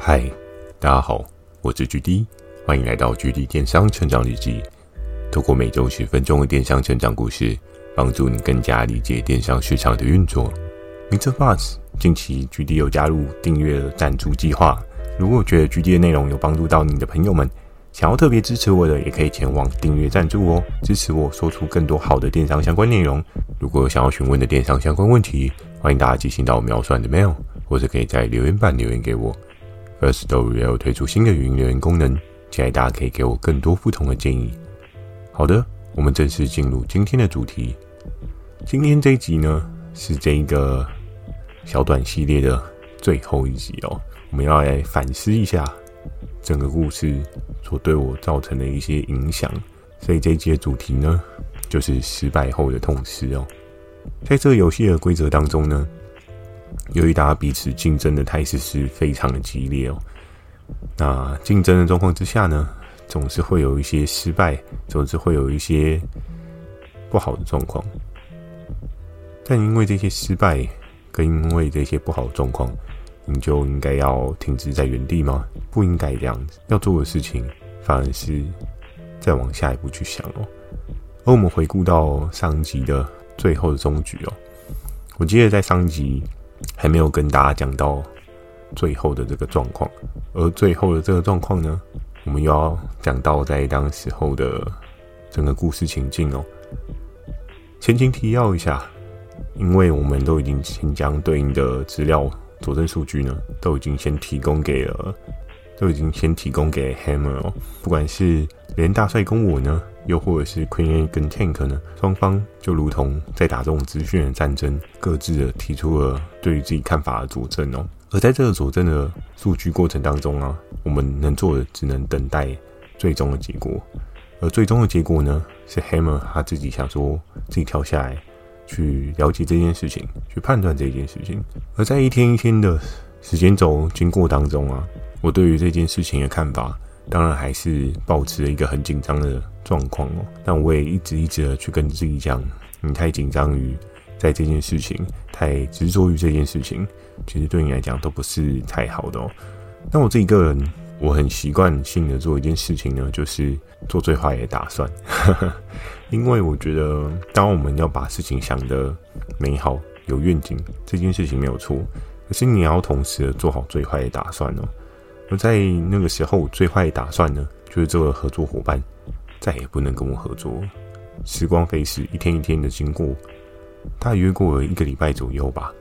嗨，大家好，我是 GD，欢迎来到 GD 电商成长日记。透过每周十分钟的电商成长故事，帮助你更加理解电商市场的运作。Mr. Buzz，近期 GD 有加入订阅赞助计划。如果觉得 GD 的内容有帮助到你的朋友们，想要特别支持我的，也可以前往订阅赞助哦，支持我说出更多好的电商相关内容。如果有想要询问的电商相关问题，欢迎大家寄信到我描述的 mail，或者可以在留言板留言给我。Firstory 也有推出新的语音留言功能，期待大家可以给我更多不同的建议。好的，我们正式进入今天的主题。今天这一集呢，是这一个小短系列的最后一集哦。我们要来反思一下整个故事所对我造成的一些影响。所以这一集的主题呢，就是失败后的痛失哦。在这个游戏的规则当中呢。由于大家彼此竞争的态势是非常的激烈哦，那竞争的状况之下呢，总是会有一些失败，总是会有一些不好的状况。但因为这些失败，跟因为这些不好的状况，你就应该要停滞在原地吗？不应该这样子，要做的事情反而是再往下一步去想哦。而我们回顾到上集的最后的终局哦，我记得在上集。还没有跟大家讲到最后的这个状况，而最后的这个状况呢，我们又要讲到在当时候的整个故事情境哦。前情提要一下，因为我们都已经先将对应的资料佐证数据呢，都已经先提供给了，都已经先提供给 Hammer 哦，不管是连大帅跟我呢。又或者是 Queen A 跟 Tank 呢，双方就如同在打这种资讯的战争，各自的提出了对于自己看法的佐证哦。而在这个佐证的数据过程当中啊，我们能做的只能等待最终的结果。而最终的结果呢，是 Hammer 他自己想说自己跳下来去了解这件事情，去判断这件事情。而在一天一天的时间轴经过当中啊，我对于这件事情的看法。当然还是保持了一个很紧张的状况哦，但我也一直一直的去跟自己讲，你太紧张于在这件事情，太执着于这件事情，其实对你来讲都不是太好的哦。那我自己个人，我很习惯性的做一件事情呢，就是做最坏的打算，因为我觉得，当我们要把事情想得美好、有愿景，这件事情没有错，可是你要同时的做好最坏的打算哦。而在那个时候，最坏的打算呢，就是这个合作伙伴再也不能跟我合作。时光飞逝，一天一天的经过，大约过了一个礼拜左右吧。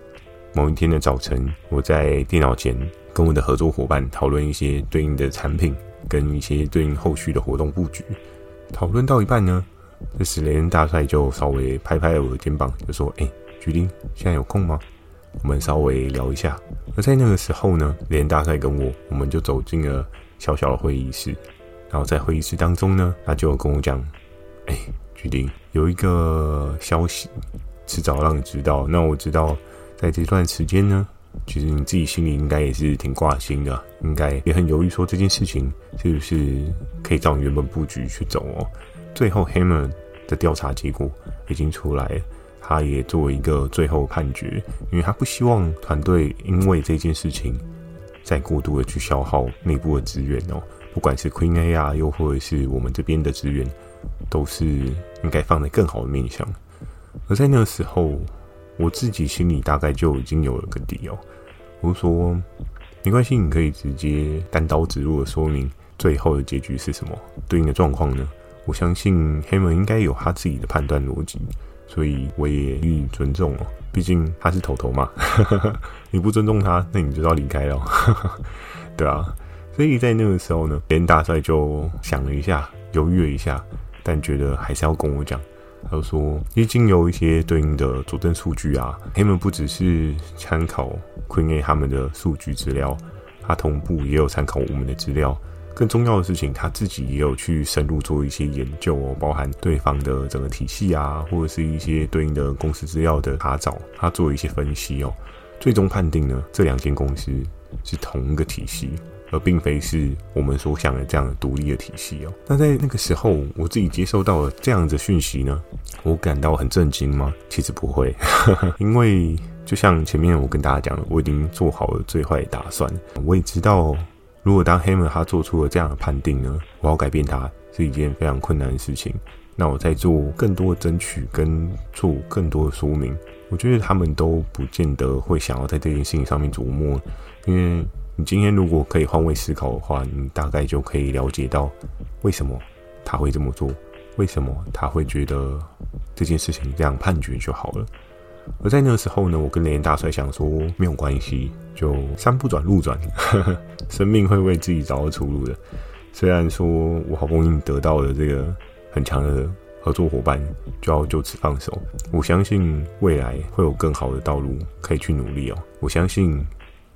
某一天的早晨，我在电脑前跟我的合作伙伴讨论一些对应的产品，跟一些对应后续的活动布局。讨论到一半呢，这时雷恩大帅就稍微拍拍我的肩膀，就说：“哎，菊丁，现在有空吗？”我们稍微聊一下，而在那个时候呢，连大帅跟我，我们就走进了小小的会议室。然后在会议室当中呢，他就跟我讲：“哎，决定有一个消息，迟早让你知道。那我知道，在这段时间呢，其实你自己心里应该也是挺挂心的，应该也很犹豫，说这件事情是不是可以照你原本布局去走哦。最后，Hammer 的调查结果已经出来了。”他也做一个最后判决，因为他不希望团队因为这件事情再过度的去消耗内部的资源哦，不管是 Queen A 啊，又或者是我们这边的资源，都是应该放在更好的面向。而在那个时候，我自己心里大概就已经有了个底哦。我说没关系，你可以直接单刀直入的说明最后的结局是什么，对应的状况呢？我相信黑门应该有他自己的判断逻辑。所以我也予以尊重哦，毕竟他是头头嘛。你不尊重他，那你就要离开了，对啊。所以在那个时候呢，连大帅就想了一下，犹豫了一下，但觉得还是要跟我讲。他就说，因为经由一些对应的佐证数据啊，他们不只是参考 Queen A 他们的数据资料，他同步也有参考我们的资料。更重要的事情，他自己也有去深入做一些研究哦，包含对方的整个体系啊，或者是一些对应的公司资料的查找，他做一些分析哦，最终判定呢，这两间公司是同一个体系，而并非是我们所想的这样的独立的体系哦。那在那个时候，我自己接收到了这样的讯息呢，我感到很震惊吗？其实不会，因为就像前面我跟大家讲的，我已经做好了最坏的打算。我也知道，如果当 Hammer 他做出了这样的判定呢，我要改变他是一件非常困难的事情。那我在做更多的争取跟做更多的说明，我觉得他们都不见得会想要在这件事情上面琢磨，因为你今天如果可以换位思考的话，你大概就可以了解到为什么他会这么做，为什么他会觉得这件事情这样判决就好了。而在那个时候呢，我跟雷大帅想说，没有关系，就山不转路转，生命会为自己找到出路的。虽然说我好不容易得到了这个很强的合作伙伴，就要就此放手。我相信未来会有更好的道路可以去努力哦。我相信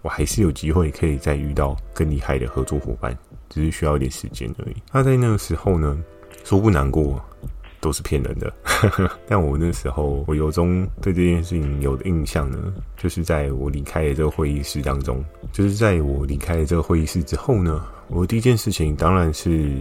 我还是有机会可以再遇到更厉害的合作伙伴，只是需要一点时间而已。那在那个时候呢，说不难过。都是骗人的，但我那时候，我由衷对这件事情有的印象呢，就是在我离开了这个会议室当中，就是在我离开了这个会议室之后呢，我第一件事情当然是，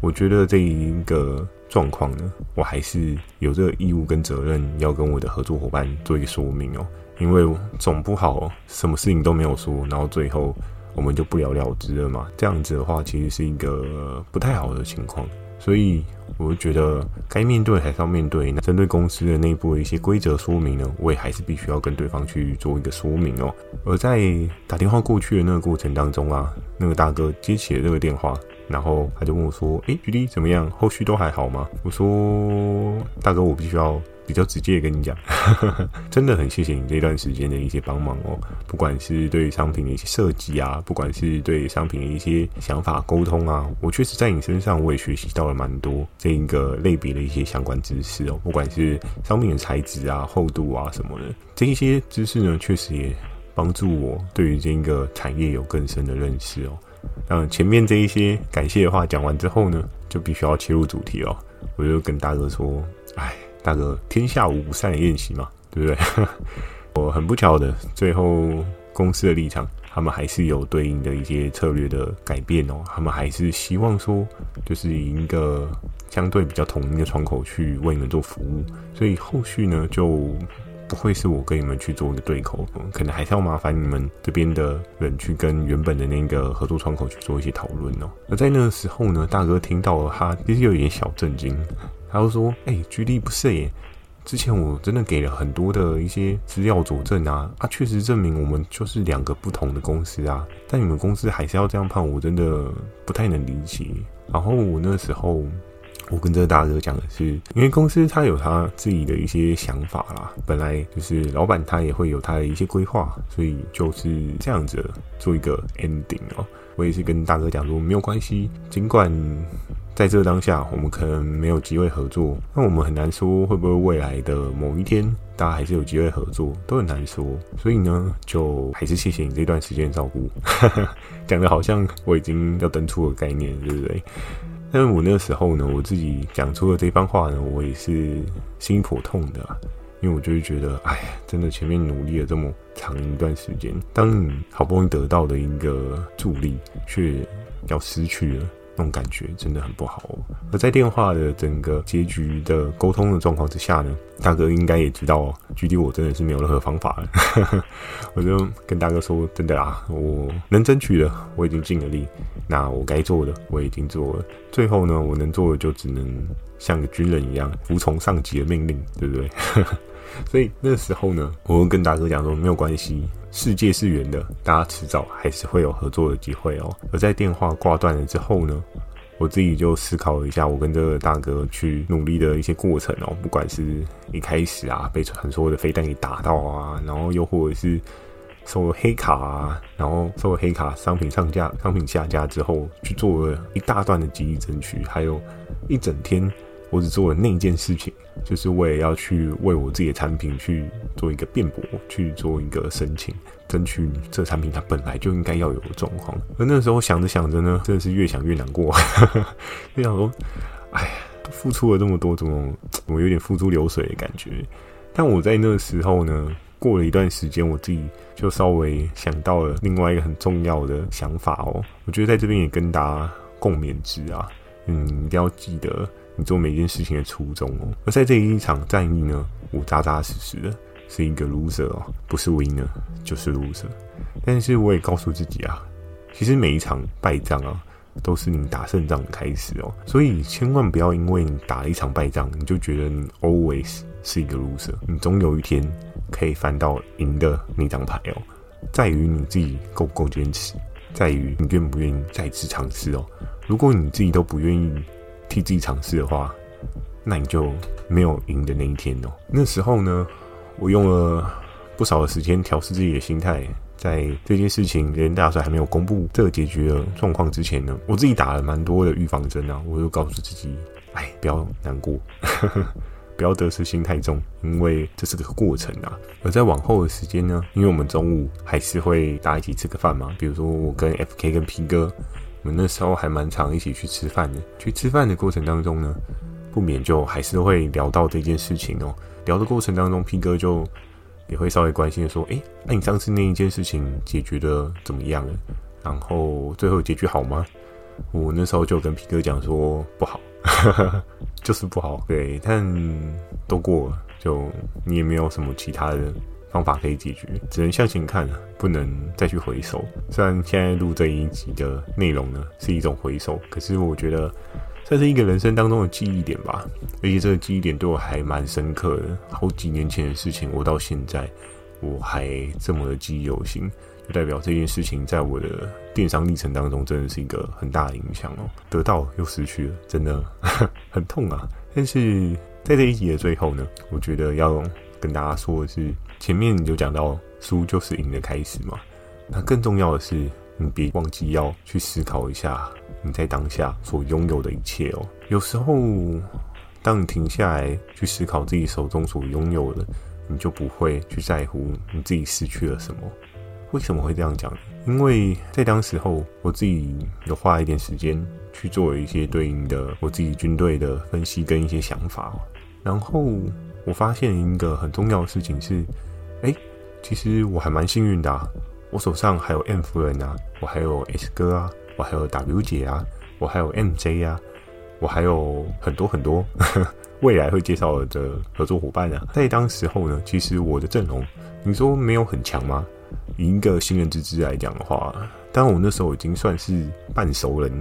我觉得这一个状况呢，我还是有这个义务跟责任要跟我的合作伙伴做一个说明哦，因为总不好什么事情都没有说，然后最后我们就不了了之了嘛，这样子的话其实是一个不太好的情况。所以，我就觉得该面对还是要面对。那针对公司的内部的一些规则说明呢，我也还是必须要跟对方去做一个说明哦。而在打电话过去的那个过程当中啊，那个大哥接起了这个电话，然后他就问我说：“诶，GD 怎么样？后续都还好吗？”我说：“大哥，我必须要。”比较直接的跟你讲，真的很谢谢你这段时间的一些帮忙哦，不管是对商品的一些设计啊，不管是对商品的一些想法沟通啊，我确实在你身上我也学习到了蛮多这一个类别的一些相关知识哦，不管是商品的材质啊、厚度啊什么的，这一些知识呢，确实也帮助我对于这一个产业有更深的认识哦。嗯，前面这一些感谢的话讲完之后呢，就必须要切入主题了，我就跟大哥说，哎。大哥，天下无不散的宴席嘛，对不对？我很不巧的，最后公司的立场，他们还是有对应的一些策略的改变哦。他们还是希望说，就是以一个相对比较统一的窗口去为你们做服务。所以后续呢，就不会是我跟你们去做一个对口，可能还是要麻烦你们这边的人去跟原本的那个合作窗口去做一些讨论哦。而在那个时候呢，大哥听到了，他其实有一点小震惊。他就说：“哎、欸，GD 不是耶，之前我真的给了很多的一些资料佐证啊，啊，确实证明我们就是两个不同的公司啊，但你们公司还是要这样判，我真的不太能理解。然后我那时候，我跟这个大哥讲的是，因为公司他有他自己的一些想法啦，本来就是老板他也会有他的一些规划，所以就是这样子做一个 ending 哦。我也是跟大哥讲说，没有关系，尽管。”在这当下，我们可能没有机会合作，那我们很难说会不会未来的某一天，大家还是有机会合作，都很难说。所以呢，就还是谢谢你这段时间照顾，讲的好像我已经要登出了概念，对不对？但是我那时候呢，我自己讲出了这番话呢，我也是心颇痛的，因为我就会觉得，哎呀，真的前面努力了这么长一段时间，当你好不容易得到的一个助力，却要失去了。那种感觉真的很不好。而在电话的整个结局的沟通的状况之下呢，大哥应该也知道，距离我真的是没有任何方法了。我就跟大哥说：“真的啊，我能争取的我已经尽了力，那我该做的我已经做了。最后呢，我能做的就只能像个军人一样服从上级的命令，对不对？”所以那时候呢，我会跟大哥讲说：“没有关系。”世界是圆的，大家迟早还是会有合作的机会哦。而在电话挂断了之后呢，我自己就思考了一下，我跟这个大哥去努力的一些过程哦。不管是一开始啊，被传说的飞弹给打到啊，然后又或者是收了黑卡啊，然后收了黑卡，商品上架、商品下架之后，去做了一大段的极力争取，还有一整天。我只做了那一件事情，就是为了要去为我自己的产品去做一个辩驳，去做一个申请，争取这产品它本来就应该要有的状况。而那时候想着想着呢，真的是越想越难过，越想说，哎呀，付出了这么多，怎么我有点付诸流水的感觉？但我在那个时候呢，过了一段时间，我自己就稍微想到了另外一个很重要的想法哦。我觉得在这边也跟大家共勉之啊，嗯，一定要记得。你做每件事情的初衷哦，而在这一场战役呢，我扎扎实实的是一个 loser 哦，不是 winner 就是 loser。但是我也告诉自己啊，其实每一场败仗啊，都是你打胜仗的开始哦。所以千万不要因为你打了一场败仗，你就觉得你 always 是一个 loser。你总有一天可以翻到赢的那张牌哦。在于你自己够不够坚持，在于你愿不愿意再次尝试哦。如果你自己都不愿意替自己尝试的话，那你就没有赢的那一天哦。那时候呢，我用了不少的时间调试自己的心态，在这件事情连大帅还没有公布这个结局的状况之前呢，我自己打了蛮多的预防针啊。我就告诉自己，哎，不要难过。不要得失心太重，因为这是个过程啊。而在往后的时间呢，因为我们中午还是会大家一起吃个饭嘛。比如说我跟 FK 跟 P 哥，我们那时候还蛮常一起去吃饭的。去吃饭的过程当中呢，不免就还是会聊到这件事情哦。聊的过程当中，P 哥就也会稍微关心的说：“诶，那你上次那一件事情解决的怎么样了？然后最后结局好吗？”我那时候就跟 P 哥讲说：“不好。”就是不好，对，但都过了，就你也没有什么其他的方法可以解决，只能向前看了，不能再去回首。虽然现在录这一集的内容呢是一种回首，可是我觉得这是一个人生当中的记忆点吧，而且这个记忆点对我还蛮深刻的。好几年前的事情，我到现在我还这么的记忆犹新。就代表这件事情在我的电商历程当中真的是一个很大的影响哦，得到又失去了，真的 很痛啊！但是在这一集的最后呢，我觉得要跟大家说的是，前面你就讲到输就是赢的开始嘛，那更重要的是，你别忘记要去思考一下你在当下所拥有的一切哦。有时候，当你停下来去思考自己手中所拥有的，你就不会去在乎你自己失去了什么。为什么会这样讲？因为在当时候，我自己有花一点时间去做一些对应的我自己军队的分析跟一些想法，然后我发现一个很重要的事情是，哎，其实我还蛮幸运的啊，我手上还有 M 夫人啊，我还有 S 哥啊，我还有 W 姐啊，我还有 MJ 啊，我还有很多很多未来会介绍的合作伙伴啊。在当时候呢，其实我的阵容，你说没有很强吗？以一个新人之姿来讲的话，当然我那时候已经算是半熟人，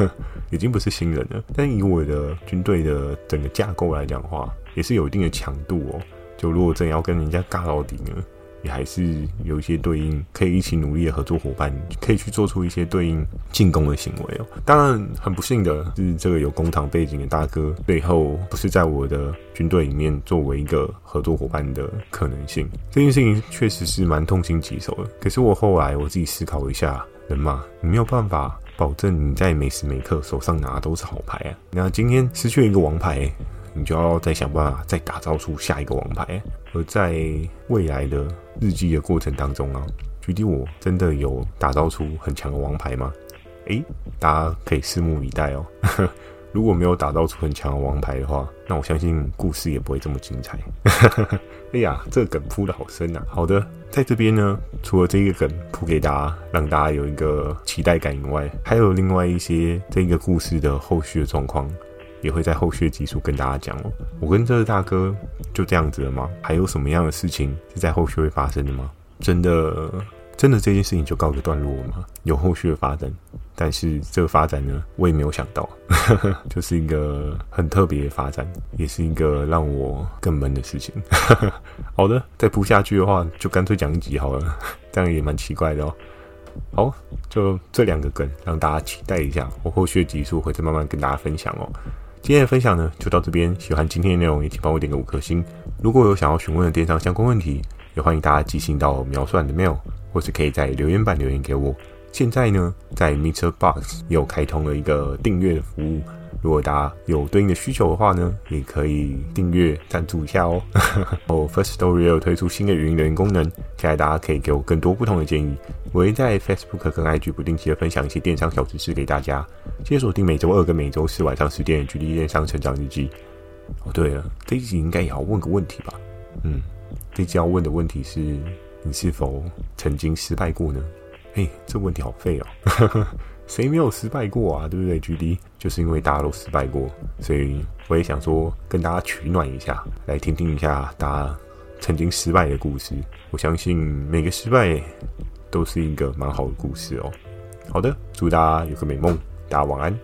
已经不是新人了。但以我的军队的整个架构来讲的话，也是有一定的强度哦。就如果真要跟人家尬到底呢？也还是有一些对应可以一起努力的合作伙伴，可以去做出一些对应进攻的行为哦。当然，很不幸的是，这个有工厂背景的大哥背后不是在我的军队里面作为一个合作伙伴的可能性。这件事情确实是蛮痛心疾首的。可是我后来我自己思考一下，人嘛，你没有办法保证你在每时每刻手上拿的都是好牌啊。那今天失去一个王牌。你就要再想办法，再打造出下一个王牌。而在未来的日记的过程当中啊，具体我真的有打造出很强的王牌吗？诶，大家可以拭目以待哦。如果没有打造出很强的王牌的话，那我相信故事也不会这么精彩。哎呀，这个梗铺得好深啊！好的，在这边呢，除了这个梗铺给大家，让大家有一个期待感以外，还有另外一些这个故事的后续的状况。也会在后续的集数跟大家讲哦。我跟这个大哥就这样子了吗？还有什么样的事情是在后续会发生的吗？真的，真的这件事情就告个段落了吗？有后续的发展，但是这个发展呢，我也没有想到，就是一个很特别的发展，也是一个让我更闷的事情。好的，再铺下去的话，就干脆讲一集好了，这样也蛮奇怪的哦。好，就这两个梗，让大家期待一下，我后续的集数会再慢慢跟大家分享哦。今天的分享呢，就到这边。喜欢今天的内容，也请帮我点个五颗星。如果有想要询问的电商相关问题，也欢迎大家寄信到描述栏的 mail，或是可以在留言板留言给我。现在呢，在 Mr. Box 又开通了一个订阅的服务。如果大家有对应的需求的话呢，也可以订阅赞助一下哦。哦，First Story 有推出新的语音留言功能，期待大家可以给我更多不同的建议。我会在 Facebook 跟 IG 不定期的分享一些电商小知识给大家。记得锁定每周二跟每周四晚上十点，距离电商成长日记。哦，对了，这一集应该也要问个问题吧？嗯，这集要问的问题是：你是否曾经失败过呢？嘿，这问题好废哦。谁没有失败过啊？对不对？GD 就是因为大家都失败过，所以我也想说跟大家取暖一下，来听听一下大家曾经失败的故事。我相信每个失败都是一个蛮好的故事哦。好的，祝大家有个美梦，大家晚安。